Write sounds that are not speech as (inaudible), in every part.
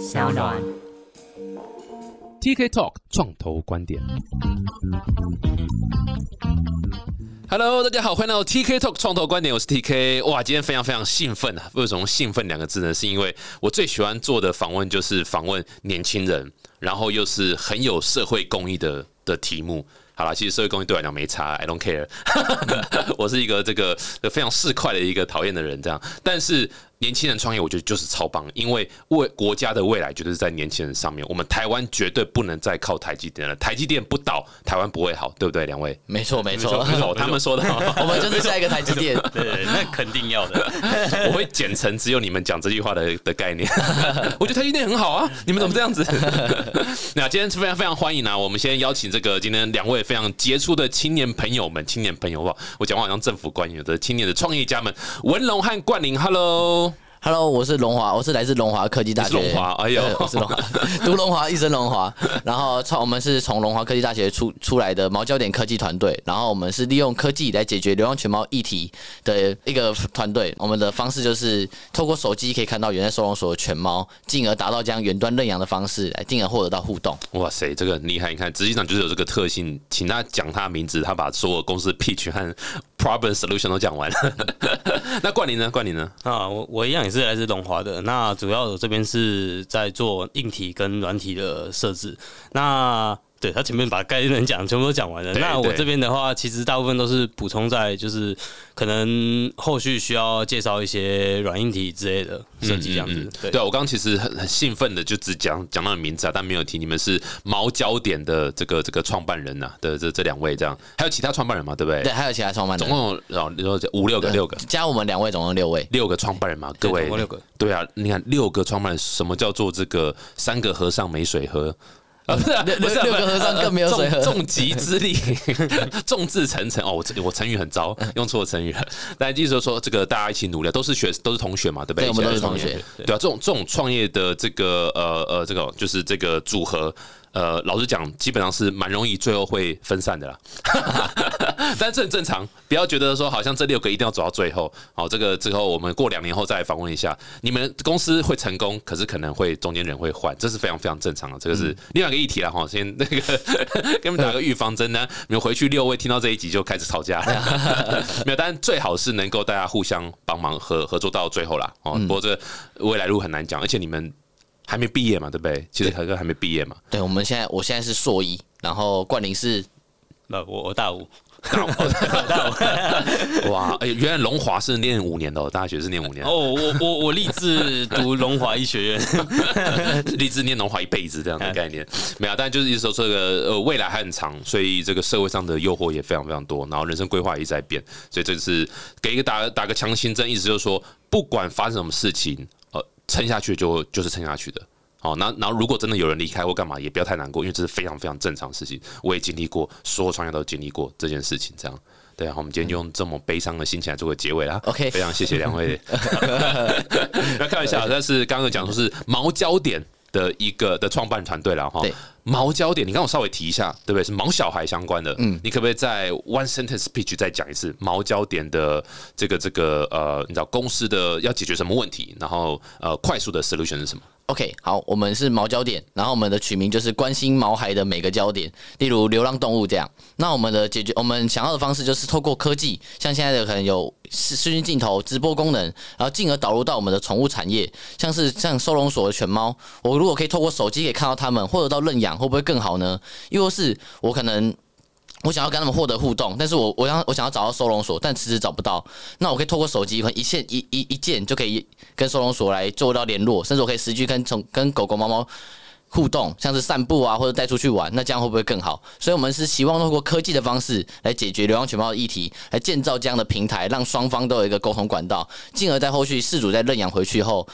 小暖。TK Talk 创投观点。Hello，大家好，欢迎来到 TK Talk 创投观点，我是 TK。哇，今天非常非常兴奋啊！为什么兴奋两个字呢？是因为我最喜欢做的访问就是访问年轻人，然后又是很有社会公益的的题目。好了，其实社会公益对我来讲没差，I don't care。(laughs) 我是一个这个非常市侩的一个讨厌的人，这样。但是年轻人创业，我觉得就是超棒，因为为国家的未来绝对是在年轻人上面。我们台湾绝对不能再靠台积电了，台积电不倒，台湾不会好，对不对？两位，没错没错，没错，他们说的，(laughs) (laughs) 我们就是下一个台积电。对，那肯定要的。我会剪成只有你们讲这句话的的概念。(laughs) 我觉得台积电很好啊，你们怎么这样子？那今天非常非常欢迎啊！我们先邀请这个今天两位非常杰出的青年朋友们，青年朋友哇，我讲话好像政府官员的青年的创业家们，文龙和冠霖，Hello。Hello，我是龙华，我是来自龙华科技大学。龙华，哎呦，我是龙华，(laughs) 读龙华，一生龙华。然后从我们是从龙华科技大学出出来的毛焦点科技团队，然后我们是利用科技来解决流浪犬猫议题的一个团队。我们的方式就是透过手机可以看到原在收容所的犬猫，进而达到这样远端认养的方式，来进而获得到互动。哇塞，这个很厉害！你看，实际上就是有这个特性，请他讲他的名字，他把所有公司 pitch 和 problem solution 都讲完了。(laughs) 那冠霖呢？冠霖呢？啊，我我一样是来自龙华的。那主要这边是在做硬体跟软体的设置。那对他前面把概念讲全部都讲完了。那我这边的话，其实大部分都是补充在，就是可能后续需要介绍一些软硬体之类的设计这样子。嗯嗯、对啊，我刚刚其实很很兴奋的就只讲讲到名字啊，但没有提你们是毛焦点的这个这个创办人呐、啊、的这这两位这样，还有其他创办人嘛？对不对？对，还有其他创办人，总共有哦，你说五六个，六个加我们两位，总共六位，六个创办人嘛，各位，六个。对啊，你看六个创办人，什么叫做这个三个和尚没水喝？啊，不是、啊，不是、啊、六个和尚更没有水喝，重极之力，(laughs) 众志成城。哦，我我成语很糟，用错成语了。但就是说说这个大家一起努力，都是学都是同学嘛，对不对？对，我们都是同学。对啊，这种这种创业的这个呃呃这个就是这个组合。呃，老实讲，基本上是蛮容易，最后会分散的啦。(laughs) (laughs) 但这很正常，不要觉得说好像这六个一定要走到最后。好，这个之后我们过两年后再来访问一下，你们公司会成功，可是可能会中间人会换，这是非常非常正常的。这个是另外一个议题了哈。先 (laughs) 那个给你们打个预防针呢，你们回去六位听到这一集就开始吵架。(laughs) 没有，但最好是能够大家互相帮忙合合作到最后啦。哦，不过这未来路很难讲，而且你们。还没毕业嘛，对不对？其实凯哥还没毕业嘛。对，我们现在我现在是硕一，然后冠霖是，那我我大五，大五，大五。(laughs) 哇，哎，原来龙华是念五年的，大学是念五年。哦，我我我立志读龙华医学院，(laughs) 立志念龙华一辈子这样的概念。没有，但就是意思说这个呃未来还很长，所以这个社会上的诱惑也非常非常多，然后人生规划一直在变，所以这是给一个打打个强心针，意思就是说，不管发生什么事情。呃撑下去就就是撑下去的，好，那然后如果真的有人离开或干嘛，也不要太难过，因为这是非常非常正常的事情。我也经历过，所有创业都经历过这件事情，这样对啊。我们今天就用这么悲伤的心情来做个结尾啦。OK，非常谢谢两位。(laughs) 不要开玩笑，但是刚刚讲说是毛焦点的一个的创办团队了哈。毛焦点，你刚我稍微提一下，对不对？是毛小孩相关的。嗯，你可不可以在 one sentence speech 再讲一次毛焦点的这个这个呃，你知道公司的要解决什么问题？然后呃，快速的 solution 是什么？OK，好，我们是毛焦点，然后我们的取名就是关心毛孩的每个焦点，例如流浪动物这样。那我们的解决，我们想要的方式就是透过科技，像现在的可能有视视讯镜头、直播功能，然后进而导入到我们的宠物产业，像是像收容所的犬猫，我如果可以透过手机可以看到它们，获得到认养，会不会更好呢？又或是我可能。我想要跟他们获得互动，但是我我想我想要找到收容所，但迟迟找不到。那我可以透过手机，一键一一一键就可以跟收容所来做到联络，甚至我可以实际跟从跟狗狗、猫猫互动，像是散步啊，或者带出去玩，那这样会不会更好？所以，我们是希望通过科技的方式来解决流浪犬猫的议题，来建造这样的平台，让双方都有一个沟通管道，进而在后续事主在认养回去后。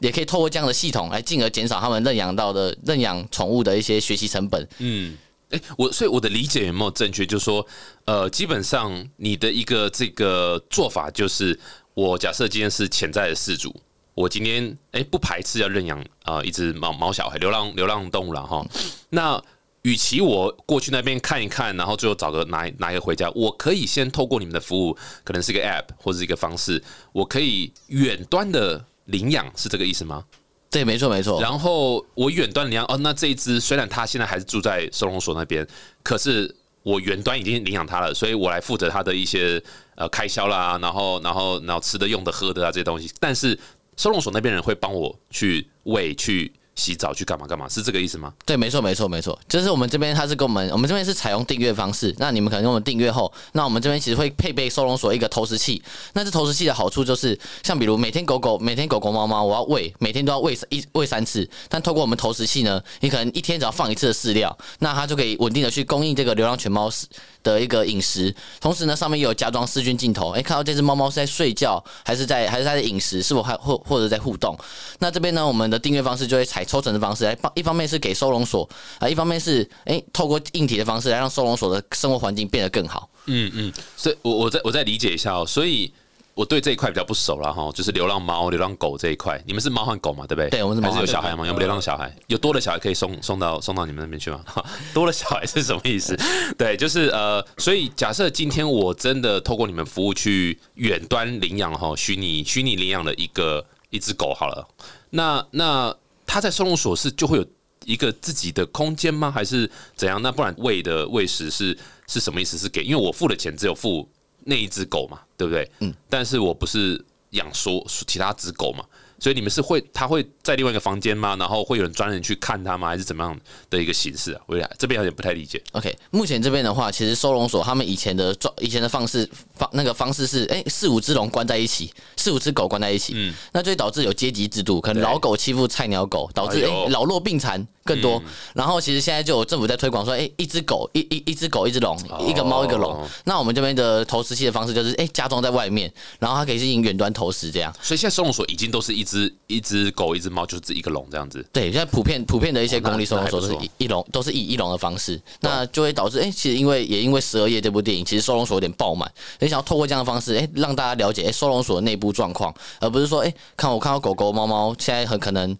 也可以透过这样的系统来进而减少他们认养到的认养宠物的一些学习成本。嗯，哎、我所以我的理解有没有正确？就是说，呃，基本上你的一个这个做法就是，我假设今天是潜在的事主，我今天哎、不排斥要认养啊、一只毛毛小孩，流浪流浪动物了哈。那与其我过去那边看一看，然后最后找个拿拿一个回家，我可以先透过你们的服务，可能是一个 App 或者是一个方式，我可以远端的领养，是这个意思吗？对，没错没错。然后我远端领养哦，那这一只虽然它现在还是住在收容所那边，可是我远端已经领养它了，所以我来负责它的一些呃开销啦，然后然后然后吃的用的喝的啊这些东西，但是收容所那边人会帮我去喂去。洗澡去干嘛干嘛是这个意思吗？对，没错，没错，没错，就是我们这边他是跟我们，我们这边是采用订阅方式。那你们可能跟我们订阅后，那我们这边其实会配备收容所一个投食器。那这投食器的好处就是，像比如每天狗狗、每天狗狗、猫猫，我要喂，每天都要喂一喂三次。但透过我们投食器呢，你可能一天只要放一次的饲料，那它就可以稳定的去供应这个流浪犬猫食的一个饮食。同时呢，上面有加装视讯镜头，哎，看到这只猫猫是在睡觉，还是在还是它的饮食，是否还或或者在互动？那这边呢，我们的订阅方式就会采抽成的方式来帮。一方面是给收容所啊，一方面是哎，透过硬体的方式来让收容所的生活环境变得更好。嗯嗯，所以我我再我再理解一下哦，所以我对这一块比较不熟了哈，就是流浪猫、流浪狗这一块，你们是猫和狗嘛，对不对？对，我们是猫。还是有小孩吗？有没有流浪小孩？有多的小孩可以送送到送到你们那边去吗？(laughs) 多的小孩是什么意思？(laughs) 对，就是呃，所以假设今天我真的透过你们服务去远端领养哈，虚拟虚拟领养了一个一只狗好了，那那。它在收容所是就会有一个自己的空间吗？还是怎样？那不然喂的喂食是是什么意思？是给？因为我付的钱只有付那一只狗嘛，对不对？嗯。但是我不是养说其他只狗嘛。所以你们是会，他会在另外一个房间吗？然后会有人专人去看他吗？还是怎么样的一个形式啊？我这边有点不太理解。OK，目前这边的话，其实收容所他们以前的状，以前的方式方那个方式是，哎，四五只龙关在一起，四五只狗关在一起，嗯，那就会导致有阶级制度，可能老狗欺负菜鸟狗，导致哎老弱病残。更多，然后其实现在就有政府在推广说，哎，一只狗，一一一只狗，一只龙，一个猫，一个龙。那我们这边的投食器的方式就是，哎，加装在外面，然后它可以进行远端投食，这样。所以现在收容所已经都是一只一只狗，一只猫，就是一个龙这样子。对，现在普遍普遍的一些公立收容所都是一一笼，都是以一笼的方式，那就会导致，哎，其实因为也因为十二夜这部电影，其实收容所有点爆满，所以想要透过这样的方式，哎，让大家了解，哎，收容所的内部状况，而不是说，哎，看我看到狗狗猫猫现在很可能。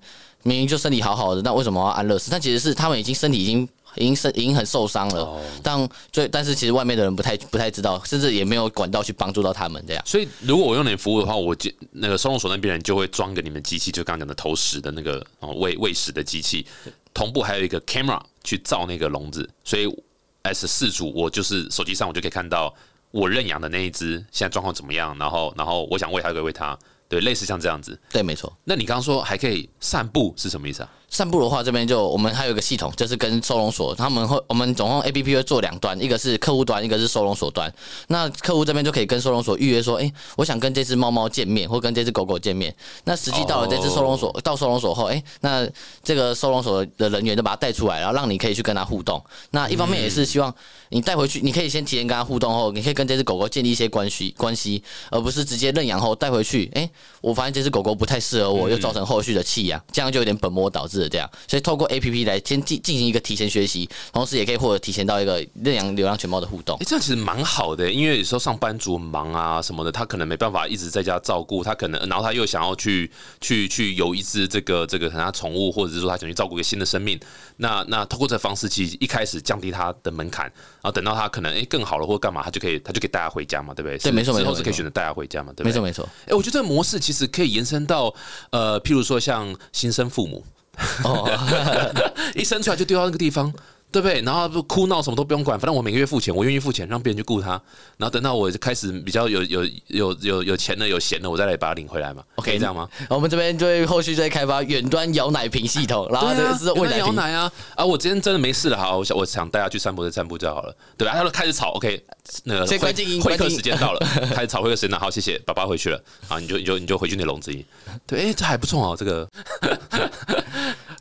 明明就身体好好的，那为什么要安乐死？但其实是他们已经身体已经已经身已经很受伤了。但最但是其实外面的人不太不太知道，甚至也没有管道去帮助到他们这样。所以如果我用你服务的话，我就那个收容所那边人就会装给你们机器，就刚刚讲的投食的那个哦喂喂食的机器，同步还有一个 camera 去照那个笼子。所以 as 四主，我就是手机上我就可以看到我认养的那一只现在状况怎么样，然后然后我想喂它，可以喂它。对，类似像这样子。对，没错。那你刚刚说还可以散步是什么意思啊？散步的话，这边就我们还有一个系统，就是跟收容所他们会，我们总共 A P P 会做两端，一个是客户端，一个是收容所端。那客户这边就可以跟收容所预约说，哎，我想跟这只猫猫见面，或跟这只狗狗见面。那实际到了这只收容所，到收容所后，哎，那这个收容所的人员就把它带出来，然后让你可以去跟它互动。那一方面也是希望你带回去，你可以先提前跟它互动后，你可以跟这只狗狗建立一些关系关系，而不是直接认养后带回去。哎，我发现这只狗狗不太适合我，又造成后续的弃养，这样就有点本末倒置的这样。所以透过 A P P 来先进进行一个提前学习，同时也可以获得提前到一个认养流浪犬猫的互动。哎，这样其实蛮好的，因为有时候上班族忙啊什么的，他可能没办法一直在家照顾，他可能然后他又想要去去去有一只这个这个可能他宠物，或者是说他想去照顾一个新的生命。那那通过这方式，其实一开始降低他的门槛，然后等到他可能哎更好了或者干嘛，他就可以他就可以带他回家嘛，对不对？对，没错，之后是可以选择带他回家嘛，对没错，没错。哎，我觉得这个模式其实可以延伸到呃，譬如说像新生父母。哦，(laughs) 一生出来就丢到那个地方。对不对？然后哭闹什么都不用管，反正我每个月付钱，我愿意付钱，让别人去雇他。然后等到我开始比较有有有有有钱了、有闲了，我再来把它领回来嘛。OK，这样吗？我们这边就会后续再开发远端摇奶瓶系统，然后这个是喂奶摇奶啊啊！我今天真的没事了，好，我想我想带他去散步，就散步就好了，对吧？他都开始吵，OK，那个会会客时间到了，(laughs) 开始吵会客时间，好，谢谢，爸爸回去了，啊，你就你就你就回去那笼子里。对，哎，这还不错哦，这个。(laughs)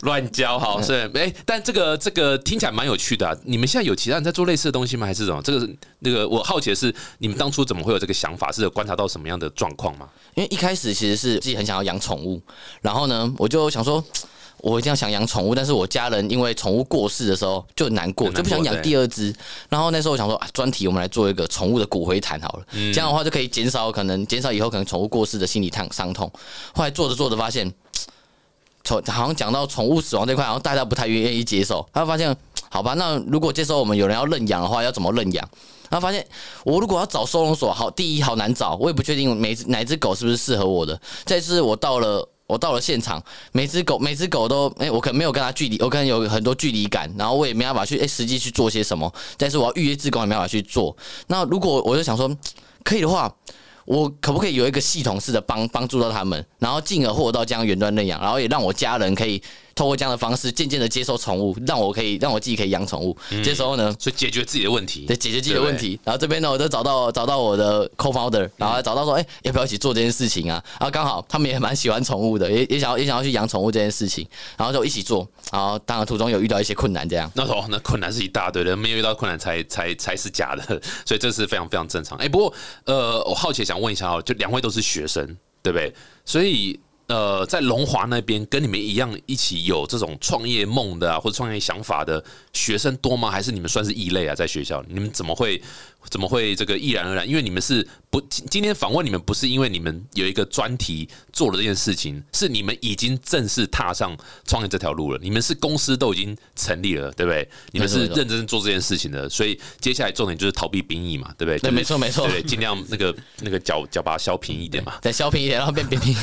乱教哈是哎，但这个这个听起来蛮有趣的。啊你们现在有其他人在做类似的东西吗？还是什么？这个那个我好奇的是，你们当初怎么会有这个想法？是有观察到什么样的状况吗？因为一开始其实是自己很想要养宠物，然后呢，我就想说，我一定要想养宠物，但是我家人因为宠物过世的时候就难过，就不想养第二只。然后那时候我想说，啊专题我们来做一个宠物的骨灰坛好了，这样的话就可以减少可能减少以后可能宠物过世的心理痛伤痛。后来做着做着发现。宠好像讲到宠物死亡这块，好像大家不太愿意接受。他发现，好吧，那如果这时候我们有人要认养的话，要怎么认养？然后发现，我如果要找收容所，好，第一好难找，我也不确定每哪只狗是不是适合我的。再是，我到了 (laughs) 我到了现场，每只狗每只狗都，哎、我可能没有跟它距离，我可能有很多距离感，然后我也没办法去，哎、实际去做些什么。但是我要预约志工，也没办法去做。那如果我就想说，可以的话，我可不可以有一个系统式的帮帮助到他们，然后进而获得到这样远端认养，然后也让我家人可以透过这样的方式渐渐的接受宠物，让我可以让我自己可以养宠物。这时候呢，所以解决自己的问题，对，解决自己的问题。然后这边呢，我就找到找到我的 co-founder，然后找到说，哎、要不要一起做这件事情啊？然后刚好他们也蛮喜欢宠物的，也也想要也想要去养宠物这件事情，然后就一起做。然后当然途中有遇到一些困难，这样。那哦，那困难是一大堆的，没有遇到困难才才才是假的，(laughs) 所以这是非常非常正常。哎、不过呃，我好奇想问一下哦，就两位都是学生，对不对？所以呃，在龙华那边跟你们一样一起有这种创业梦的啊，或者创业想法的学生多吗？还是你们算是异类啊？在学校，你们怎么会怎么会这个毅然而然？因为你们是不今今天访问你们，不是因为你们有一个专题做了这件事情，是你们已经正式踏上创业这条路了。你们是公司都已经成立了，对不对？你们是认真做这件事情的，所以接下来重点就是逃避兵役嘛，对不对？对没错没错对，尽量那个那个脚脚把它削平一点嘛。(laughs) 再削平一点，然后变扁平。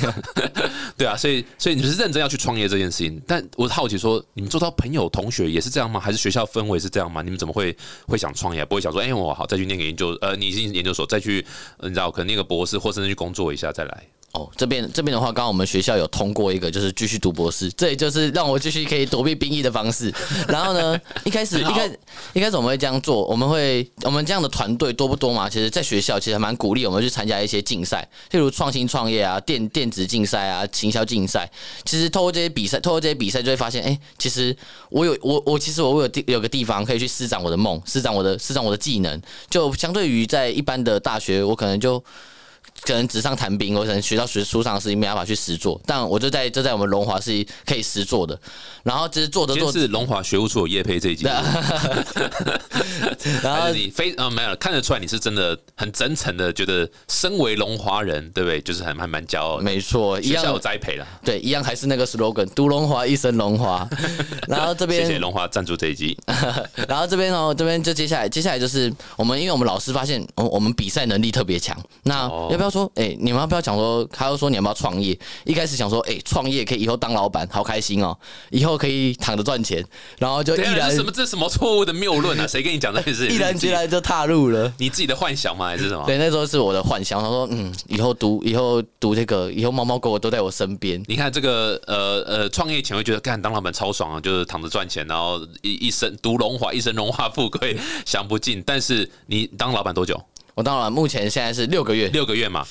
(laughs) 对啊，所以所以你们是认真要去创业这件事情，但我好奇说，你们做到朋友同学也是这样吗？还是学校氛围是这样吗？你们怎么会会想创业？不会想说，哎、我好再去念那个研究，呃，你进研究所再去，你知道，可能那个博士，或甚至去工作一下再来。哦，这边这边的话，刚刚我们学校有通过一个，就是继续读博士，这也就是让我继续可以躲避兵役的方式。(laughs) 然后呢，一开始一开始一开始我们会这样做，我们会我们这样的团队多不多嘛？其实，在学校其实还蛮鼓励我们去参加一些竞赛，例如创新创业啊、电电子竞赛啊、行销竞赛。其实透过这些比赛，透过这些比赛就会发现，哎、其实我有我我其实我有地有个地方可以去施展我的梦，施展我的施展我的技能。就相对于在一般的大学，我可能就。可能纸上谈兵，我可能学到学书上的事情没办法去实做，但我就在就在我们龙华是可以实做的。然后就是做着做着，是龙华学务处有业配这一集，(laughs) 然后你非呃没有看得出来你是真的很真诚的，觉得身为龙华人，对不对？就是还还蛮骄傲的，没错，一学校有栽培了。对，一样还是那个 slogan，读龙华一生龙华。(laughs) 然后这边谢谢龙华赞助这一集，(laughs) 然后这边哦，这边就接下来，接下来就是我们，因为我们老师发现，我，我们比赛能力特别强。那哦要不要说，哎、你们要不要讲说，他又说你要不要创业？一开始想说，哎、创业可以以后当老板，好开心哦，以后可以躺着赚钱，然后就毅然这什么这什么错误的谬论啊？谁跟你讲这件事情？(laughs) 毅然决然就踏入了。你自己的幻想吗？还是什么？对，那时候是我的幻想，他说，嗯，以后读，以后读这个，以后猫猫狗狗都在我身边。你看这个呃呃，创业前会觉得干当老板超爽啊，就是躺着赚钱，然后一一生读荣华，一生荣华富贵享不尽。但是你当老板多久？我到了目前现在是六个月，六个月嘛，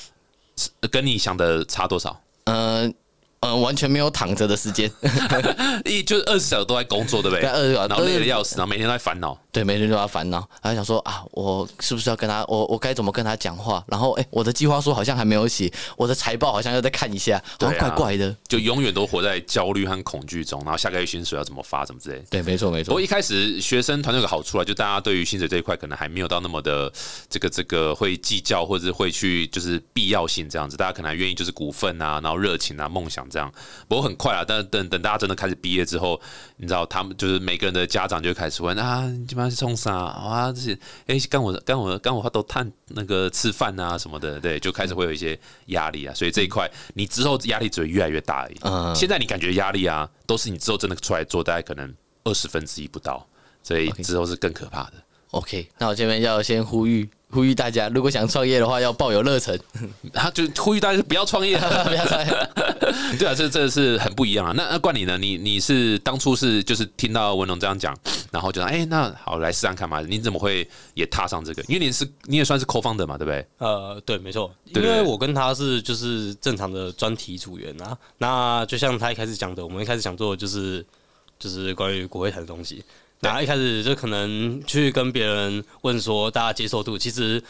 跟你想的差多少？嗯、呃，完全没有躺着的时间，(laughs) 一就是二十小时都在工作，对不对？对20小时然后累的要死，然后每天都在烦恼。对，每天都在烦恼，然后想说啊，我是不是要跟他，我我该怎么跟他讲话？然后哎、我的计划书好像还没有写，我的财报好像要再看一下，好像怪怪的。就永远都活在焦虑和恐惧中，然后下个月薪水要怎么发，怎么之类。对，没错没错不过。一开始学生团队有个好处啊，就大家对于薪水这一块可能还没有到那么的这个这个会计较，或者是会去就是必要性这样子，大家可能还愿意就是股份啊，然后热情啊、梦想这样。不过很快啊，但等等大家真的开始毕业之后，你知道他们就是每个人的家长就开始问啊，你基本上是冲啥啊？这些哎，干我干我干我都探那个吃饭啊什么的，对，就开始会有一些压力啊。所以这一块你之后压力只会越来越大而已。嗯现在你感觉压力啊，都是你之后真的出来做，大概可能二十分之一不到，所以之后是更可怕的。OK，那我这边要先呼吁呼吁大家，如果想创业的话，要抱有热忱，(laughs) 他就呼吁大家不要创业，(laughs) 不要创业。(laughs) 对啊，这这是很不一样啊。那那冠你呢？你你是当初是就是听到文龙这样讲，然后就说，哎、那好来试试看嘛。你怎么会也踏上这个？因为你是你也算是 co-founder 嘛，对不对？呃，对，没错，因为我跟他是就是正常的专题组员啊。那就像他一开始讲的，我们一开始想做的就是就是关于国会谈的东西。那一开始就可能去跟别人问说，大家接受度，其实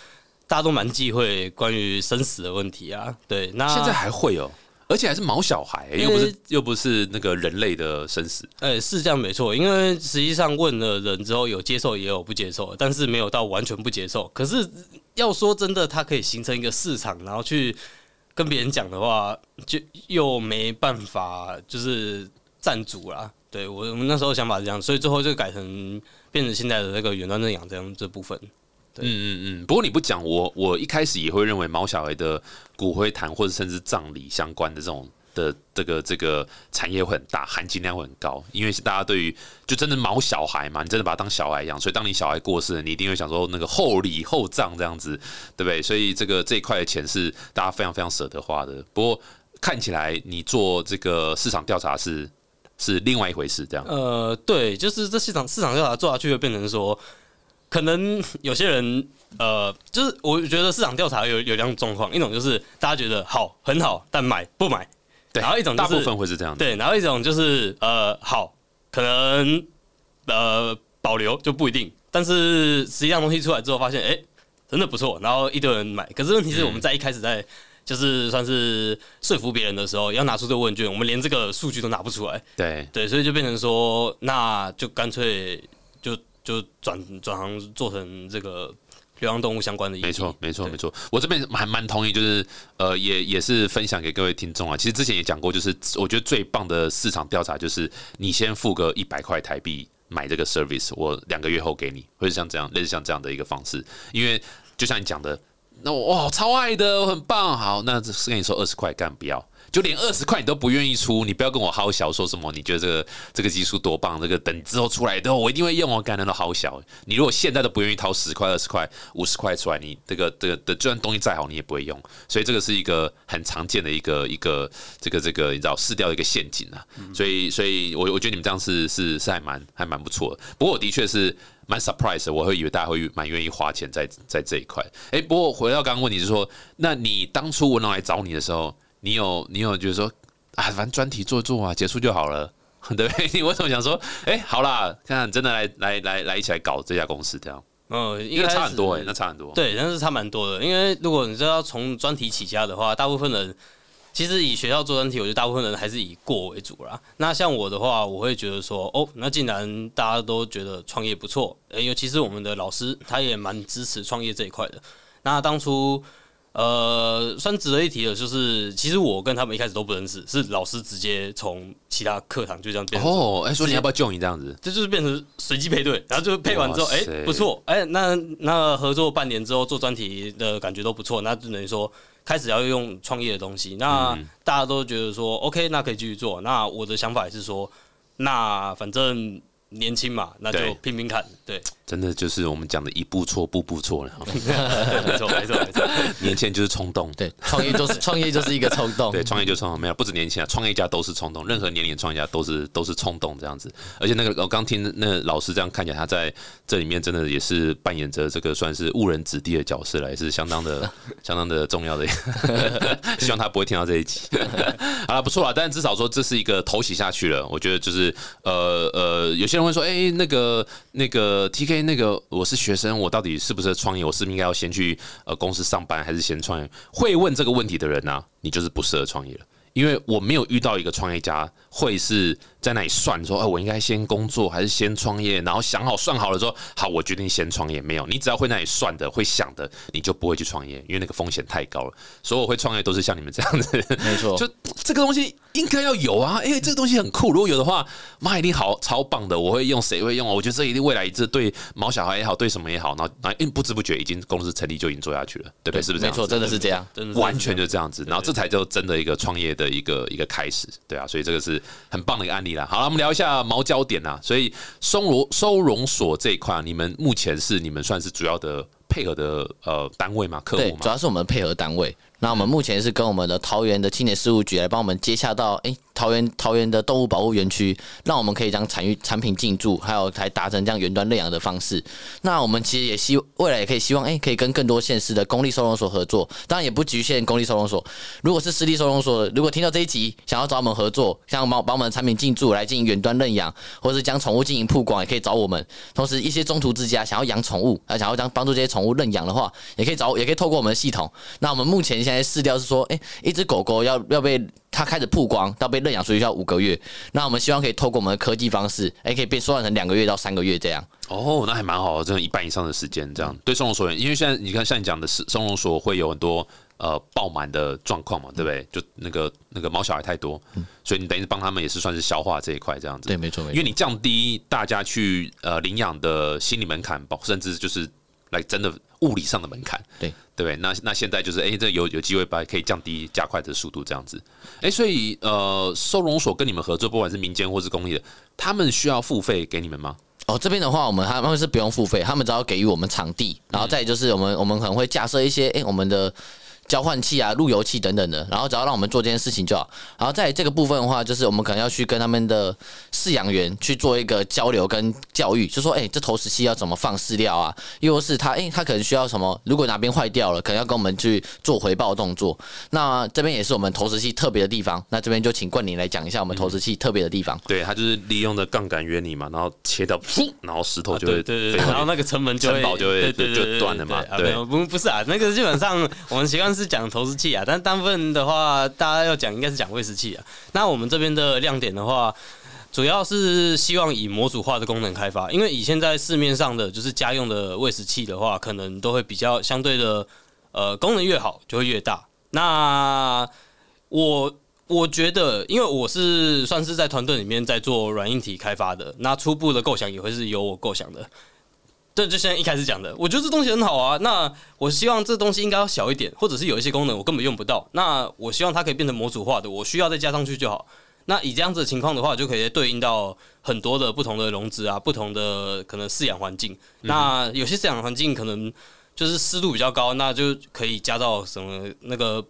大家都蛮忌讳关于生死的问题啊。对，那现在还会哦，而且还是毛小孩、又不是又不是那个人类的生死。呃、是这样没错，因为实际上问了人之后，有接受也有不接受，但是没有到完全不接受。可是要说真的，它可以形成一个市场，然后去跟别人讲的话，就又没办法就是占主啦。对我我们那时候想法是这样，所以最后就改成变成现在的那个远端认养这样这部分。嗯嗯嗯。不过你不讲，我我一开始也会认为毛小孩的骨灰坛或者甚至葬礼相关的这种的这个这个产业会很大，含金量会很高，因为是大家对于就真的毛小孩嘛，你真的把他当小孩养，所以当你小孩过世了，你一定会想说那个厚礼厚葬这样子，对不对？所以这个这一块的钱是大家非常非常舍得花的。不过看起来你做这个市场调查是是另外一回事，这样。呃，对，就是这市场市场调查做下去，会变成说，可能有些人，呃，就是我觉得市场调查有有两种状况，一种就是大家觉得好很好，但买不买，对，然后一种就是大部分会是这样，对，然后一种就是呃好，可能呃保留就不一定，但是实际上东西出来之后发现，哎，真的不错，然后一堆人买，可是问题是我们在一开始在。就是算是说服别人的时候，要拿出这个问卷，我们连这个数据都拿不出来。对对，所以就变成说，那就干脆就就转转行做成这个流浪动物相关的。没错，没错，没错。我这边还蛮同意，就是呃，也也是分享给各位听众啊。其实之前也讲过，就是我觉得最棒的市场调查，就是你先付个一百块台币买这个 service，我两个月后给你，或者像这样类似像这样的一个方式。因为就像你讲的。那我哇，超爱的，我很棒。好，那是跟你说二十块，干不要。就连二十块你都不愿意出，你不要跟我好小说什么？你觉得这个这个技术多棒？这个等之后出来的，我一定会用哦。感觉都好小。你如果现在都不愿意掏十块、二十块、五十块出来，你这个这个的，就算东西再好，你也不会用。所以这个是一个很常见的一个一个这个这个你知道试掉的一个陷阱啊。所以所以，我我觉得你们这样是是是还蛮还蛮不错的。不过我的确是蛮 surprise，我会以为大家会蛮愿意花钱在在这一块。哎，不过回到刚刚问题是说，那你当初文龙来找你的时候？你有你有就是说啊，反正专题做做啊，结束就好了，(laughs) 对不对？你为什么想说，哎，好啦，看真的来来来来一起来搞这家公司这样？嗯，因为差很多哎，那差很多。对，但是差蛮多的。因为如果你知道从专题起家的话，大部分人其实以学校做专题，我觉得大部分人还是以过为主啦。那像我的话，我会觉得说，哦，那既然大家都觉得创业不错，尤其是我们的老师，他也蛮支持创业这一块的。那当初。呃，算值得一提的，就是其实我跟他们一开始都不认识，是老师直接从其他课堂就这样变哦，哎，说你要不要救你这样子，这就是变成随机配对，然后就配完之后，哎，不错，哎，那那合作半年之后做专题的感觉都不错，那就等于说开始要用创业的东西，那大家都觉得说 OK，那可以继续做。那我的想法也是说，那反正年轻嘛，那就拼拼看，对。真的就是我们讲的一步错步步错了，(laughs) 没错没错没错，年轻人就是冲动，对，创业就是 (laughs) 创业就是一个冲动，对，创业就冲动，没有不止年轻啊，创业家都是冲动，任何年龄创业家都是都是冲动这样子，而且那个我刚听那老师这样看起来，他在这里面真的也是扮演着这个算是误人子弟的角色了，也是相当的 (laughs) 相当的重要的，希望他不会听到这一集，好了不错了，但是至少说这是一个头洗下去了，我觉得就是呃呃，有些人会说，哎，那个那个 T K。那个我是学生，我到底是不是创业？我是不是应该要先去呃公司上班，还是先创业？会问这个问题的人呢，你就是不适合创业了，因为我没有遇到一个创业家会是。在那里算说，哎，我应该先工作还是先创业？然后想好算好了之后，好，我决定先创业。没有，你只要会那里算的、会想的，你就不会去创业，因为那个风险太高了。所以我会创业都是像你们这样子，没错。就这个东西应该要有啊，因为这个东西很酷。如果有的话，妈一定好超棒的。我会用，谁会用？我觉得这一定未来这对毛小孩也好，对什么也好，然后然后不知不觉已经公司成立就已经做下去了，对不对？是不是？没错，真的是这样，真的完全就这样子。然后这才就真的一个创业的一个一个开始，对啊。所以这个是很棒的一个案例好了，我们聊一下。毛焦点啊，所以收容收容所这一块，你们目前是你们算是主要的配合的呃单位吗？客户？主要是我们配合单位。那我们目前是跟我们的桃园的青年事务局来帮我们接洽到，哎。桃园桃园的动物保护园区，让我们可以将产育产品进驻，还有才达成这样远端认养的方式。那我们其实也希未来也可以希望，哎，可以跟更多县市的公立收容所合作。当然也不局限公立收容所，如果是私立收容所，如果听到这一集想要找我们合作，想把把我们的产品进驻来进行远端认养，或是将宠物进行曝光，也可以找我们。同时，一些中途之家想要养宠物，啊，想要将帮助这些宠物认养的话，也可以找，也可以透过我们的系统。那我们目前现在试调是说，哎，一只狗狗要要被。它开始曝光到被认养出去要五个月，那我们希望可以透过我们的科技方式，哎，可以变缩短成两个月到三个月这样。哦，那还蛮好，这样一半以上的时间这样。对收容所，因为现在你看像你讲的是收容所会有很多呃爆满的状况嘛，对不对？就那个那个毛小孩太多，所以你等于帮他们也是算是消化这一块这样子。对，没错，没错。因为你降低大家去呃领养的心理门槛，甚至就是。来真的物理上的门槛，对对？那那现在就是哎，这有有机会把可以降低加快的速度这样子，哎，所以呃，收容所跟你们合作，不管是民间或是公益的，他们需要付费给你们吗？哦，这边的话，我们他们是不用付费，他们只要给予我们场地，然后再就是我们我们可能会架设一些哎我们的。交换器啊、路由器等等的，然后只要让我们做这件事情就好。然后在这个部分的话，就是我们可能要去跟他们的饲养员去做一个交流跟教育，就说：哎，这投食器要怎么放饲料啊？又是他，哎，他可能需要什么？如果哪边坏掉了，可能要跟我们去做回报动作。那这边也是我们投食器特别的地方。那这边就请冠霖来讲一下我们投食器特别的地方。对，它就是利用的杠杆原理嘛，然后切到，(laughs) 然后石头就会，对对对，然后那个城门就会就会就断了嘛。对，不不是啊，那个基本上我们习惯是是讲投食器啊。但大部分的话，大家要讲应该是讲喂食器啊。那我们这边的亮点的话，主要是希望以模组化的功能开发。因为以现在市面上的就是家用的喂食器的话，可能都会比较相对的，呃，功能越好就会越大。那我我觉得，因为我是算是在团队里面在做软硬体开发的，那初步的构想也会是由我构想的。对，就像一开始讲的，我觉得这东西很好啊。那我希望这东西应该要小一点，或者是有一些功能我根本用不到。那我希望它可以变成模组化的，我需要再加上去就好。那以这样子的情况的话，就可以对应到很多的不同的笼子啊，不同的可能饲养环境。那有些饲养环境可能就是湿度比较高，那就可以加到什么那个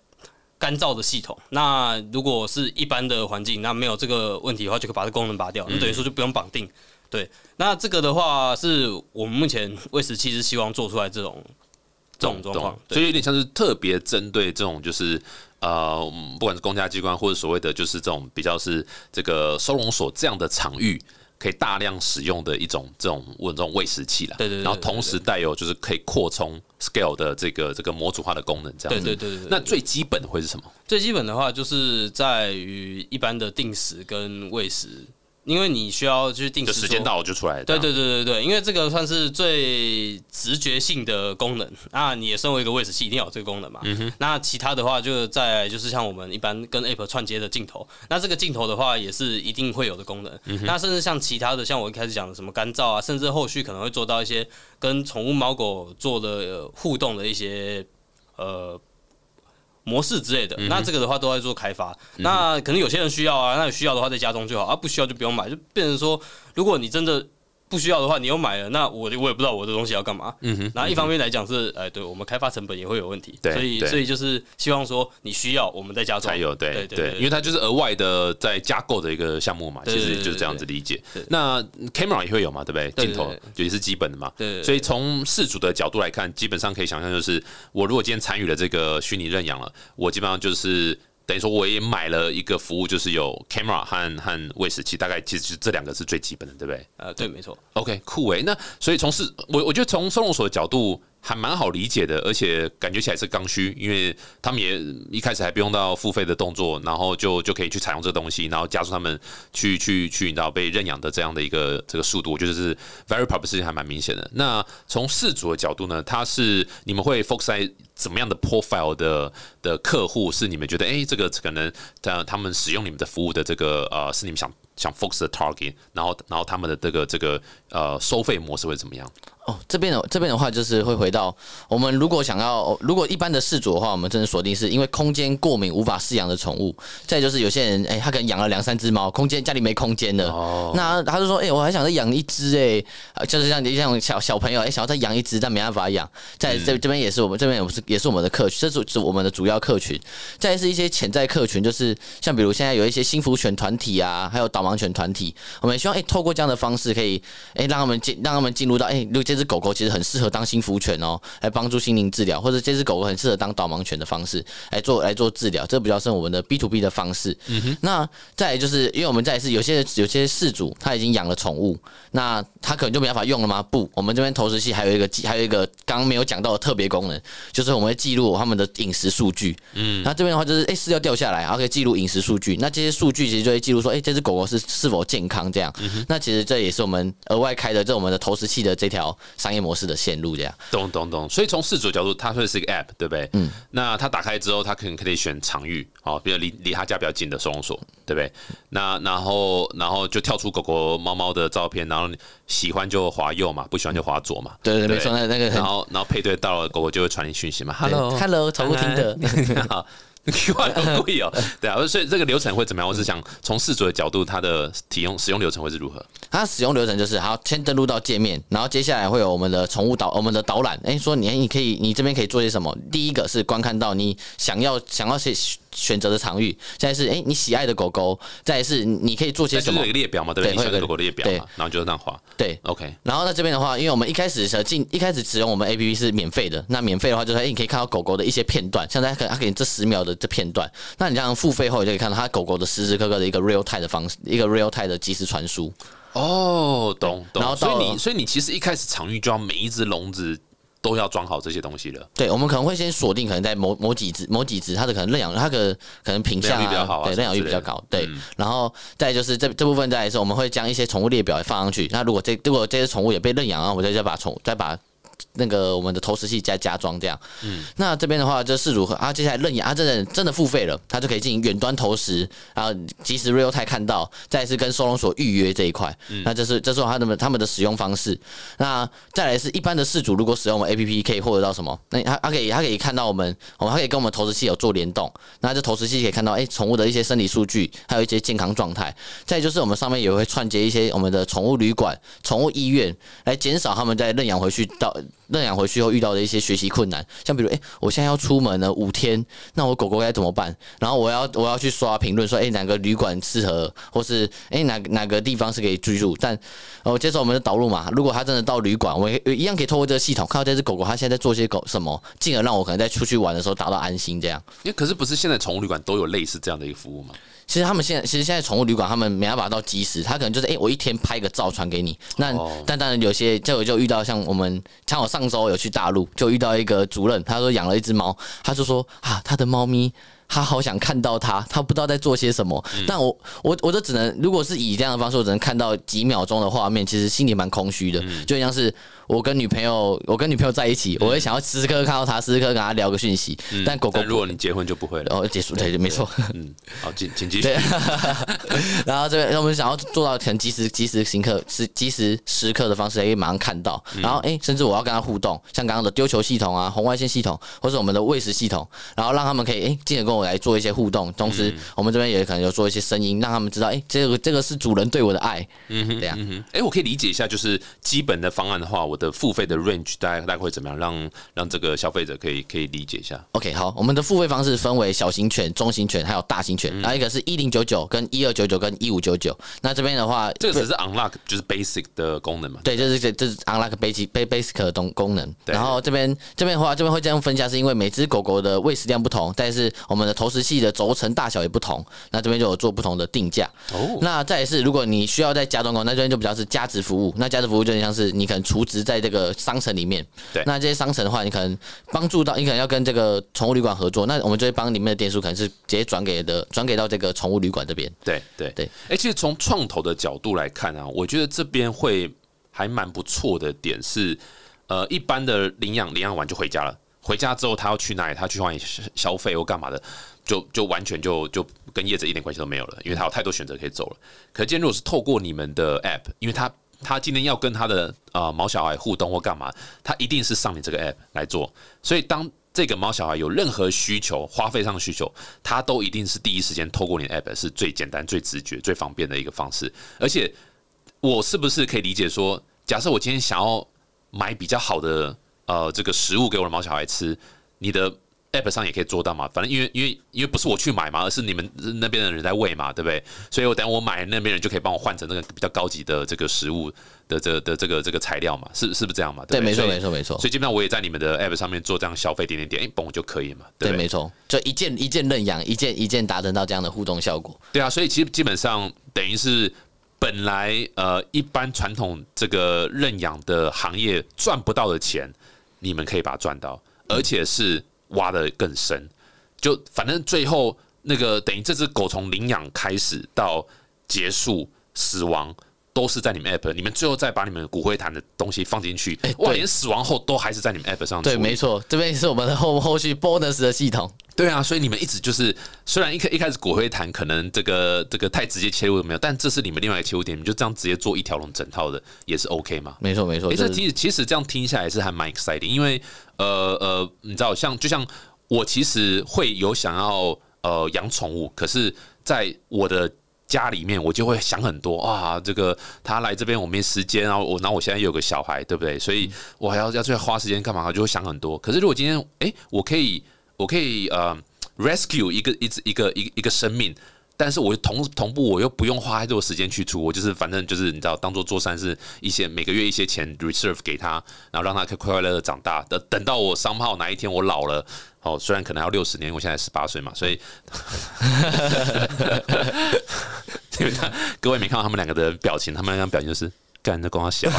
干燥的系统。那如果是一般的环境，那没有这个问题的话，就可以把这功能拔掉。那等于说就不用绑定。对，那这个的话是我们目前喂食器是希望做出来这种这种状况，所以有点像是特别针对这种就是呃，不管是公家机关或者所谓的就是这种比较是这个收容所这样的场域，可以大量使用的一种这种问这种喂食器了。对对。然后同时带有就是可以扩充 scale 的这个这个模组化的功能，这样。对对对对。那最基本会是什么？最基本的话就是在于一般的定时跟喂食。因为你需要去定时间到就出来，对对对对对，因为这个算是最直觉性的功能那你也身为一个喂食器，一定要有这个功能嘛。那其他的话，就在就是像我们一般跟 App 串接的镜头，那这个镜头的话也是一定会有的功能。那甚至像其他的，像我一开始讲的什么干燥啊，甚至后续可能会做到一些跟宠物猫狗做的互动的一些呃。模式之类的，那这个的话都在做开发。那可能有些人需要啊，那有需要的话在家中就好，啊不需要就不用买，就变成说，如果你真的。不需要的话，你又买了，那我我也不知道我的东西要干嘛。嗯哼。然后一方面来讲是，哎，对我们开发成本也会有问题。对。所以所以就是希望说你需要，我们再加装。才有对对，因为它就是额外的在加购的一个项目嘛，其实就是这样子理解。那 camera 也会有嘛，对不对？镜头也是基本的嘛。对。所以从事主的角度来看，基本上可以想象就是，我如果今天参与了这个虚拟认养了，我基本上就是。等于说我也买了一个服务，就是有 camera 和和喂食器，大概其实这两个是最基本的，对不对？呃，对，没错。OK，酷诶。那所以从事我我觉得从收容所的角度。还蛮好理解的，而且感觉起来是刚需，因为他们也一开始还不用到付费的动作，然后就就可以去采用这个东西，然后加速他们去去去引导被认养的这样的一个这个速度，我觉得是 very p r o p o s i t i 还蛮明显的。那从事主的角度呢，他是你们会 focus 在怎么样的 profile 的的客户是你们觉得哎，这个可能他他们使用你们的服务的这个呃是你们想想 focus 的 target，然后然后他们的这个这个呃收费模式会怎么样？哦，这边的这边的话就是会回到我们如果想要，如果一般的饲主的话，我们真的锁定是因为空间过敏无法饲养的宠物。再就是有些人，哎，他可能养了两三只猫，空间家里没空间了，那他就说，哎，我还想再养一只，哎，就是像你像小小朋友，哎，想要再养一只，但没办法养。在这这边也是我们这边也是也是我们的客群，这是是我们的主要客群。再是一些潜在客群，就是像比如现在有一些新福犬团体啊，还有导盲犬团体，我们希望哎透过这样的方式，可以哎让他们进让他们进入到哎如果。这只狗狗其实很适合当心福犬哦，来帮助心灵治疗，或者这只狗狗很适合当导盲犬的方式来做来做治疗，这比较是我们的 B to B 的方式。嗯哼，那再就是因为我们再是有些有些事主他已经养了宠物，那他可能就没办法用了吗？不，我们这边投食器还有一个还有一个刚刚没有讲到的特别功能，就是我们会记录他们的饮食数据。嗯，那这边的话就是哎饲料掉下来，然后可以记录饮食数据。那这些数据其实就会记录说，哎这只狗狗是是否健康这样。那其实这也是我们额外开的这我们的投食器的这条。商业模式的线路这样。懂懂懂。所以从事主角度，它会是一个 App，对不对？嗯。那它打开之后，它可能可以选场域，哦，比如离离他家比较近的收容所，对不对？那然后然后就跳出狗狗、猫猫的照片，然后喜欢就滑右嘛，不喜欢就滑左嘛。对对，没错，那那个然后然后配对到了，狗狗就会传你讯息嘛。Hello，Hello，宠物听的。你 (laughs) (laughs) 话很贵哦，对啊，所以这个流程会怎么样？我是想从事主的角度，它的体用使用流程会是如何？它使用流程就是，好，先登录到界面，然后接下来会有我们的宠物导，我们的导览，哎，说你你可以，你这边可以做些什么？第一个是观看到你想要想要写。选择的场域，现在是哎，你喜爱的狗狗，再是你可以做些什么？有一个列表嘛，对不对？你喜欢狗狗列表嘛，然后就这样滑。对，OK。然后在这边的话，因为我们一开始是进，一开始使用我们 APP 是免费的，那免费的话就是哎，你可以看到狗狗的一些片段，像在可它给你这十秒的这片段，那你这样付费后，就可以看到它狗狗的时时刻刻的一个 real time 的方式，一个 real time 的即时传输。哦，懂懂。然后，所以你，所以你其实一开始场域就要每一只笼子。都要装好这些东西了。对，我们可能会先锁定，可能在某某几只、某几只，它的可能认养，它的可能品相啊，对，认养率比较高。对，然后再就是这这部分，再是我们会将一些宠物列表放上去。那如果这如果这些宠物也被认养啊，我再再把宠再把。那个我们的投食器加加装这样，嗯，那这边的话就事主啊，接下来认养啊，真的真的付费了，他就可以进行远端投食，然后及时 real time 看到，再是跟收容所预约这一块，那这是这是他们他们的使用方式。那再来是一般的事主，如果使用我们 A P P 可以获得到什么？那他他可以他可以看到我们，我们还可以跟我们投食器有做联动，那这投食器可以看到哎宠物的一些生理数据，还有一些健康状态。再就是我们上面也会串接一些我们的宠物旅馆、宠物医院，来减少他们在认养回去到。认养回去后遇到的一些学习困难，像比如，哎，我现在要出门了五天，那我狗狗该怎么办？然后我要我要去刷评论，说，哎，哪个旅馆适合，或是，哎，哪哪个地方是可以居住？但，我接受我们的导入嘛，如果他真的到旅馆，我也一样可以透过这个系统看到这只狗狗它现在在做些狗什么，进而让我可能在出去玩的时候达到安心。这样，因为可是不是现在宠物旅馆都有类似这样的一个服务吗？其实他们现在，其实现在宠物旅馆他们没办法到及时，他可能就是哎，我一天拍个照传给你。那但当然有些就就遇到像我们，像我上周有去大陆，就遇到一个主任，他说养了一只猫，他就说啊，他的猫咪。他好想看到他，他不知道在做些什么。但我我我就只能，如果是以这样的方式，我只能看到几秒钟的画面，其实心里蛮空虚的。就像是我跟女朋友，我跟女朋友在一起，我会想要时时刻刻看到她，时时刻刻跟她聊个讯息。但狗狗，如果你结婚就不会了。哦，结束对，没错。嗯，好，请请继续。(laughs) 然后这边我们想要做到能及时、及时、行刻、时及时时刻的方式，可以马上看到。然后哎，甚至我要跟他互动，像刚刚的丢球系统啊、红外线系统，或是我们的喂食系统，然后让他们可以哎，进而跟我。来做一些互动，同时我们这边也可能有做一些声音，让他们知道，哎，这个这个是主人对我的爱，嗯哼，这样，哎，我可以理解一下，就是基本的方案的话，我的付费的 range 大概大概会怎么样，让让这个消费者可以可以理解一下。OK，好，我们的付费方式分为小型犬、中型犬还有大型犬，然后一个是一零九九、跟一二九九、跟一五九九。那这边的话，这个只是 unlock 就是 basic 的功能嘛？对，就是这这是 unlock basic basic 的功功能。然后这边这边的话，这边会这样分下，是因为每只狗狗的喂食量不同，但是我们的投石器的轴。承大小也不同，那这边就有做不同的定价。哦，那再也是，如果你需要在加装工，那这边就比较是加值服务。那加值服务就像是你可能储值在这个商城里面。对，那这些商城的话，你可能帮助到，你可能要跟这个宠物旅馆合作，那我们就会帮里面的店数可能是直接转给的，转给到这个宠物旅馆这边。对对对。哎，其实从创投的角度来看啊，我觉得这边会还蛮不错的点是，呃，一般的领养领养完就回家了，回家之后他要去哪里？他去外面消费或干嘛的？就就完全就就跟业者一点关系都没有了，因为他有太多选择可以走了。可今天如果是透过你们的 app，因为他他今天要跟他的呃毛小孩互动或干嘛，他一定是上你这个 app 来做。所以当这个毛小孩有任何需求、花费上的需求，他都一定是第一时间透过你的 app 是最简单、最直觉、最方便的一个方式。而且我是不是可以理解说，假设我今天想要买比较好的呃这个食物给我的毛小孩吃，你的。App 上也可以做到嘛，反正因为因为因为不是我去买嘛，而是你们那边的人在喂嘛，对不对？所以我等我买那边人就可以帮我换成那个比较高级的这个食物的这的这个这个材料嘛，是是不是这样嘛？对，没错没错没错。所以基本上我也在你们的 App 上面做这样消费点点点，哎，嘣就可以嘛。对，没错，就一键一键认养，一键一键达成到这样的互动效果。对啊，所以其实基本上等于是本来呃一般传统这个认养的行业赚不到的钱，你们可以把它赚到，而且是。挖的更深，就反正最后那个等于这只狗从领养开始到结束死亡，都是在你们 app，你们最后再把你们骨灰坛的东西放进去，哇，对连死亡后都还是在你们 app 上对，没错，这边也是我们的后后续 bonus 的系统。对啊，所以你们一直就是，虽然一开一开始骨灰坛可能这个这个太直接切入没有，但这是你们另外一个切入点，你们就这样直接做一条龙整套的也是 OK 嘛？没错，没错，其实其实这样听下来是还蛮 exciting，因为呃呃，你知道，像就像我其实会有想要呃养宠物，可是在我的家里面，我就会想很多啊，这个他来这边我没时间，啊我然后我现在有个小孩，对不对？所以我还要要去花时间干嘛？我就会想很多。可是如果今天诶，我可以我可以呃 rescue 一个一只一个一一个生命。但是我同同步，我又不用花太多时间去出，我就是反正就是你知道，当做做善事，一些每个月一些钱 reserve 给他，然后让他快快乐乐长大。等等到我商号哪一天我老了，哦，虽然可能要六十年，我现在十八岁嘛，所以，(laughs) 因为他各位没看到他们两个的表情，他们两个表情就是干这光小。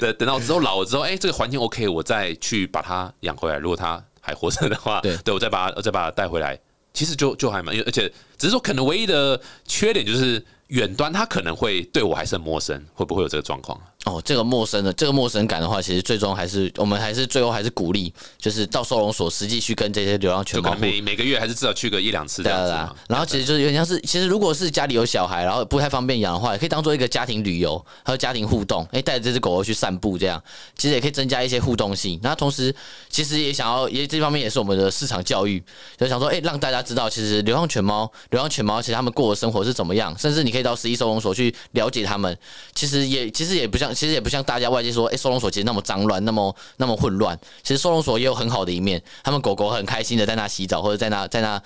等等到之后老了之后，哎、这个环境 OK，我再去把它养回来。如果他还活着的话，对对我再把它再把它带回来，其实就就还蛮，因为而且只是说可能唯一的缺点就是远端，他可能会对我还是很陌生，会不会有这个状况？哦，这个陌生的这个陌生感的话，其实最终还是我们还是最后还是鼓励，就是到收容所实际去跟这些流浪犬猫每每个月还是至少去个一两次这样子。，然后其实就是有点像是，其实如果是家里有小孩，然后不太方便养的话，也可以当做一个家庭旅游，还有家庭互动，哎，带着这只狗狗去散步，这样其实也可以增加一些互动性。那同时，其实也想要，也这方面也是我们的市场教育，就想说，哎，让大家知道，其实流浪犬猫，流浪犬猫其实他们过的生活是怎么样，甚至你可以到十一收容所去了解他们。其实也其实也不像，其实也不像大家外界说，哎，收容所其实那么脏乱，那么那么混乱。其实收容所也有很好的一面，他们狗狗很开心的在那洗澡，或者在那在那。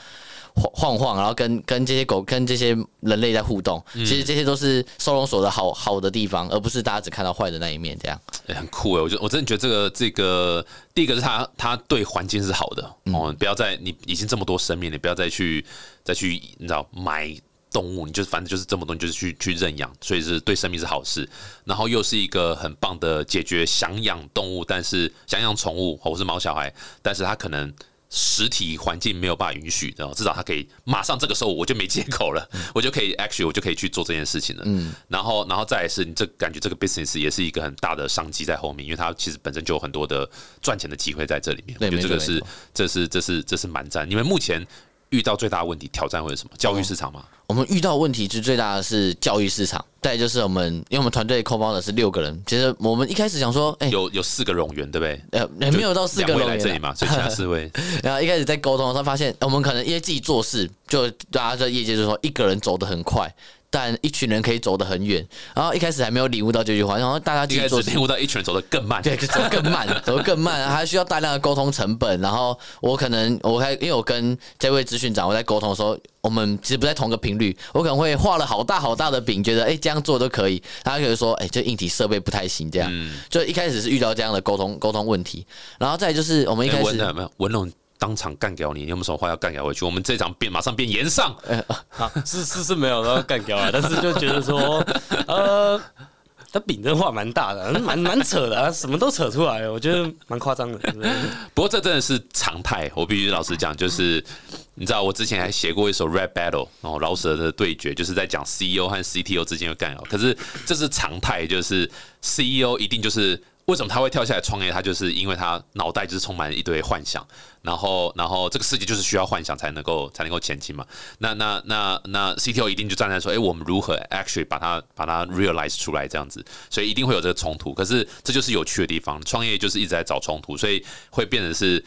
晃晃晃，然后跟跟这些狗、跟这些人类在互动，其实这些都是收容所的好好的地方，而不是大家只看到坏的那一面。这样，欸很酷哎！我觉得我真的觉得这个这个第一个是他他对环境是好的哦，不要再你已经这么多生命，你不要再去再去你知道买动物，你就是反正就是这么多，你就是去去认养，所以是对生命是好事。然后又是一个很棒的解决想养动物，但是想养宠物或是毛小孩，但是他可能。实体环境没有办法允许的，至少他可以马上这个时候我就没借口了，(laughs) 我就可以 actually 我就可以去做这件事情了。嗯，然后然后再来是你这感觉这个 business 也是一个很大的商机在后面，因为它其实本身就有很多的赚钱的机会在这里面。对我觉得这个是这是这是这是蛮赞。因为目前遇到最大的问题挑战会是什么？教育市场吗？我们遇到问题是最大的是教育市场，再就是我们，因为我们团队 co founder 是六个人，其实我们一开始想说，哎、有有四个冗员，对不对？呃，也没有到四个两位人员这里嘛，所以其他四位然后一开始在沟通的时候发现，我们可能因为自己做事，就大家在业界就说一个人走得很快，但一群人可以走得很远。然后一开始还没有领悟到这句话，然后大家自一开己做事始领悟到一群人走得更慢，对，走得更慢，(laughs) 走得更慢，还需要大量的沟通成本。然后我可能我还因为我跟这位资讯长我在沟通的时候，我们其实不在同个频率，我可能会画了好大好大的饼，觉得哎、这样做都可以，他可能说哎、这硬体设备不太行，这样。就一开始是遇到这样的沟通沟通问题，然后再就是我们一开始当场干掉你，你有没有什么话要干掉回去？我们这场变马上变延上，(laughs) 啊，是是是没有要干掉了，但是就觉得说，呃，他饼真的画蛮大的，蛮蛮扯的啊，什么都扯出来了，我觉得蛮夸张的。对不对不过这真的是常态，我必须老实讲，就是你知道，我之前还写过一首 rap battle，然后老舍的对决，就是在讲 CEO 和 CTO 之间的干扰。可是这是常态，就是 CEO 一定就是为什么他会跳下来创业，他就是因为他脑袋就是充满一堆幻想，然后然后这个世界就是需要幻想才能够才能够前进嘛。那那那那 CTO 一定就站在说，哎、我们如何 actually 把它把它 realize 出来这样子，所以一定会有这个冲突。可是这就是有趣的地方，创业就是一直在找冲突，所以会变成是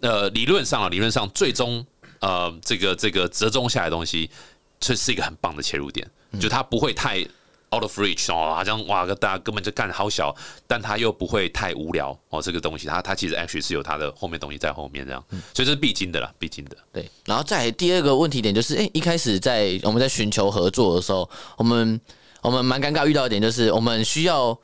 呃理论上啊，理论上最终呃这个这个折中下来的东西，这是一个很棒的切入点，就它不会太 out of reach 哦，好像哇，大家根本就干得好小，但他又不会太无聊哦。这个东西他他其实 actually 是有他的后面东西在后面这样，所以这是必经的啦，必经的。对，然后再第二个问题点就是，哎、一开始在我们在寻求合作的时候，我们我们蛮尴尬遇到一点就是，我们需要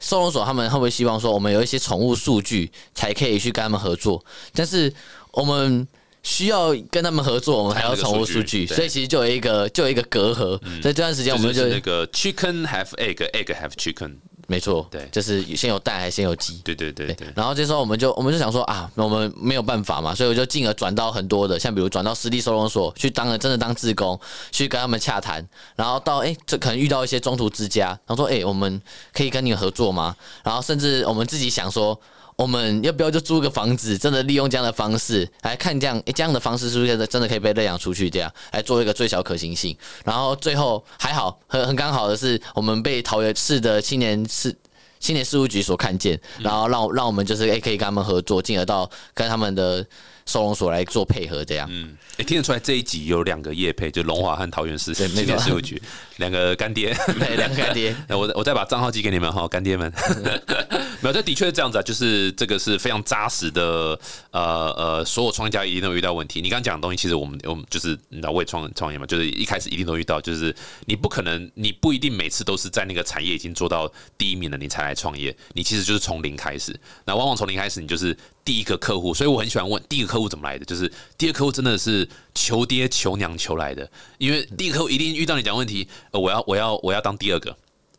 收容所他们会不会希望说，我们有一些宠物数据才可以去跟他们合作，但是我们。需要跟他们合作，我们还要宠物数据，所以其实就有一个就有一个隔阂，所以这段时间我们就就是那个 chicken have egg，egg have chicken，没错，对就是先有蛋还是先有鸡。对对对对，然后这时候我们就我们就想说啊，我们没有办法嘛，所以我就进而转到很多的，像比如转到私立收容所去当了真的当志工，去跟他们洽谈，然后到哎、这可能遇到一些中途之家，然后说哎、我们可以跟你们合作吗？然后甚至我们自己想说。我们要不要就租个房子，真的利用这样的方式来看这样，诶，这样的方式是不是真的可以被认养出去？这样来做一个最小可行性。然后最后还好，很很刚好的是，我们被桃园市的青年事青年事务局所看见，然后让让我们就是诶可以跟他们合作，进而到跟他们的收容所来做配合，这样。嗯，哎，听得出来这一集有两个业配，就龙华和桃园市对青年事务局两个干爹。(laughs) 对，两个干爹。那 (laughs) 我我再把账号寄给你们哈，干爹们。(laughs) 没有，这的确是这样子啊，就是这个是非常扎实的，呃呃，所有创业家一定都遇到问题。你刚刚讲的东西，其实我们我们就是你知道，我也创创业嘛，就是一开始一定都遇到，就是你不可能，你不一定每次都是在那个产业已经做到第一名了，你才来创业。你其实就是从零开始，那往往从零开始，你就是第一个客户。所以我很喜欢问第一个客户怎么来的，就是第二个客户真的是求爹求娘求来的，因为第一个客户一定遇到你讲问题，呃，我要我要我要当第二个。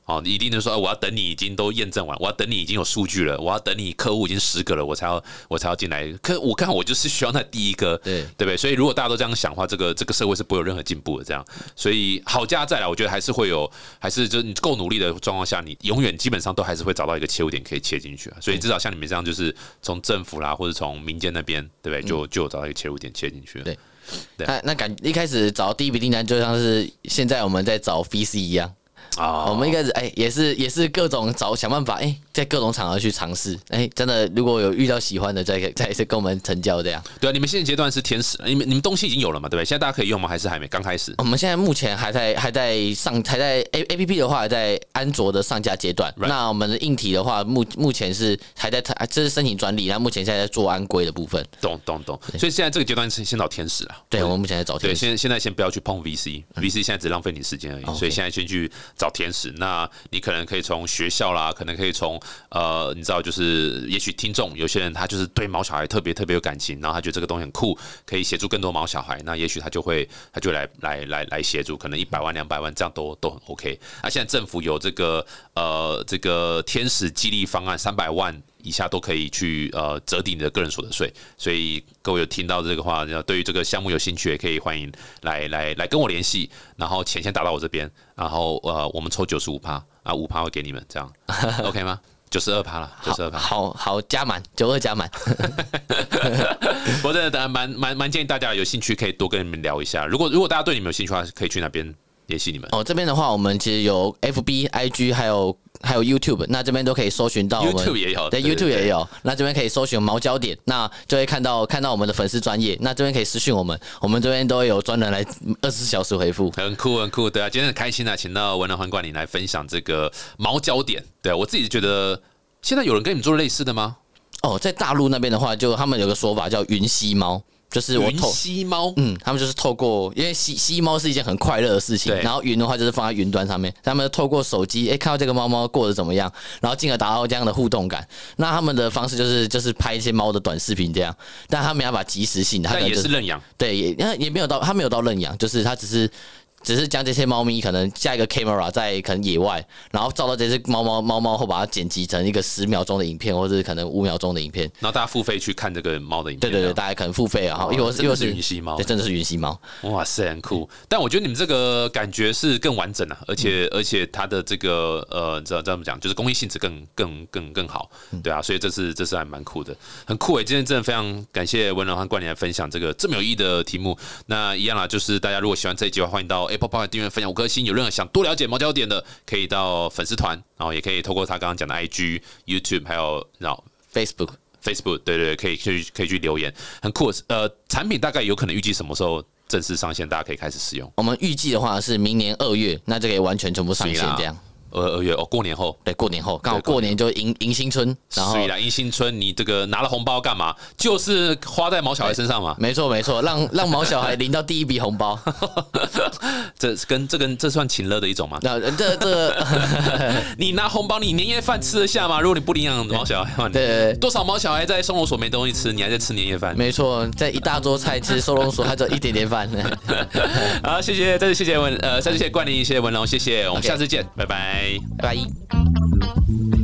哦，你一定就说，我要等你已经都验证完，我要等你已经有数据了，我要等你客户已经十个了，我才要我才要进来。可我看我就是需要那第一个，(laughs) 对对不对？所以如果大家都这样想的话，这个这个社会是不会有任何进步的。这样，所以好家在来，我觉得还是会有，还是就是你够努力的状况下，你永远基本上都还是会找到一个切入点可以切进去啊。所以至少像你们这样，就是从政府啦，或者从民间那边，对不对？就就有找到一个切入点切进去对那那感一开始找第一笔订单，就像是现在我们在找 VC 一样。啊我们一开始哎、也是也是各种找想办法哎、在各种场合去尝试哎、真的如果有遇到喜欢的，再再再跟我们成交这样。对啊，你们现在阶段是天使，你们你们东西已经有了嘛？对不对？现在大家可以用吗？还是还没？刚开始？我们现在目前还在还在上还在 A A P P 的话还在安卓的上架阶段。Right 那我们的硬体的话，目目前是还在这是申请专利，那目前现在在做安规的部分。懂懂懂。所以现在这个阶段是先找天使啊。对，我们目前在找对，天使。对现现在先不要去碰 VC，VC 现在只浪费你时间而已所以现在先去找天使。那你可能可以从学校啦，可能可以从呃，你知道，就是也许听众有些人他就是对毛小孩特别特别有感情，然后他觉得这个东西很酷，可以协助更多毛小孩，那也许他就会他就来来来来协助，可能一百万两百万这样都都很 OK。那现在政府有这个呃这个天使激励方案，三百万。以下都可以去呃折抵你的个人所得税，所以各位有听到这个话，对于这个项目有兴趣，也可以欢迎来来来跟我联系，然后钱先打到我这边，然后呃我们抽九十五趴啊五趴会给你们，这样 (laughs) OK 吗？九十二趴了，九十二趴。好好加满，九二加满。(laughs) 我真的蛮蛮蛮建议大家有兴趣可以多跟你们聊一下。如果如果大家对你们有兴趣的话，可以去那边联系你们。哦，这边的话，我们其实有 FB、IG，还有还有 YouTube，那这边都可以搜寻到我们 YouTube 也有对 YouTube 也有。那这边可以搜寻毛焦点，那就会看到看到我们的粉丝专业。那这边可以私讯我们，我们这边都会有专人来二十四小时回复。很酷，很酷，对啊，今天很开心啊，请到文人环管理来分享这个毛焦点。对啊我自己觉得，现在有人跟你们做类似的吗？哦，在大陆那边的话，就他们有个说法叫云吸猫，就是我云透。吸猫，嗯，他们就是透过，因为吸吸猫是一件很快乐的事情，然后云的话就是放在云端上面，他们透过手机，哎、看到这个猫猫过得怎么样，然后进而达到这样的互动感。那他们的方式就是就是拍一些猫的短视频这样，但他没办法及时性的，他可但能就是也认养。对，也那也没有到他没有到认养，就是他只是。只是将这些猫咪可能架一个 camera 在可能野外，然后照到这只猫猫猫猫后，把它剪辑成一个十秒钟的影片，或者是可能五秒钟的影片。然后大家付费去看这个猫的影片。对对对，大家可能付费啊，然后哦真的是云吸猫对，真的是云吸猫。哇塞，很酷！但我觉得你们这个感觉是更完整啊，而且、嗯而且它的这个呃，这这么讲，就是公益性质更更更更好，嗯对啊，所以这是这是还蛮酷的，很酷诶！今天真的非常感谢文龙和冠霖来分享这个这么有意义的题目。那一样啦，就是大家如果喜欢这一集的话，欢迎到 Apple Podcast 订阅、分享五颗星。有任何想多了解毛焦点的，可以到粉丝团，然后也可以透过他刚刚讲的 IG、YouTube 还有然后 Facebook Facebook，对对，对可以去可以去留言，很酷。呃，产品大概有可能预计什么时候正式上线，大家可以开始使用。我们预计的话是明年二月，那就可以完全全部上线这样。二二月哦，过年后。对，过年后刚好过过年就迎迎新春，然后所以啦，迎新春你这个拿了红包干嘛？就是花在毛小孩身上嘛。没错没错，让 (laughs) 让毛小孩领到第一笔红包。(laughs) 这跟这跟这算情乐的一种吗？那这这 (laughs) 你拿红包，你年夜饭吃得下吗？如果你不领养毛小孩的话，对对对多少毛小孩在收容所没东西吃，你还在吃年夜饭？没错，在一大桌菜吃收容所，还只有一点点饭。好，谢谢，再次谢谢文呃，再次谢谢冠霖，谢谢文龙，谢谢，我们下次见，拜拜。拜。拜。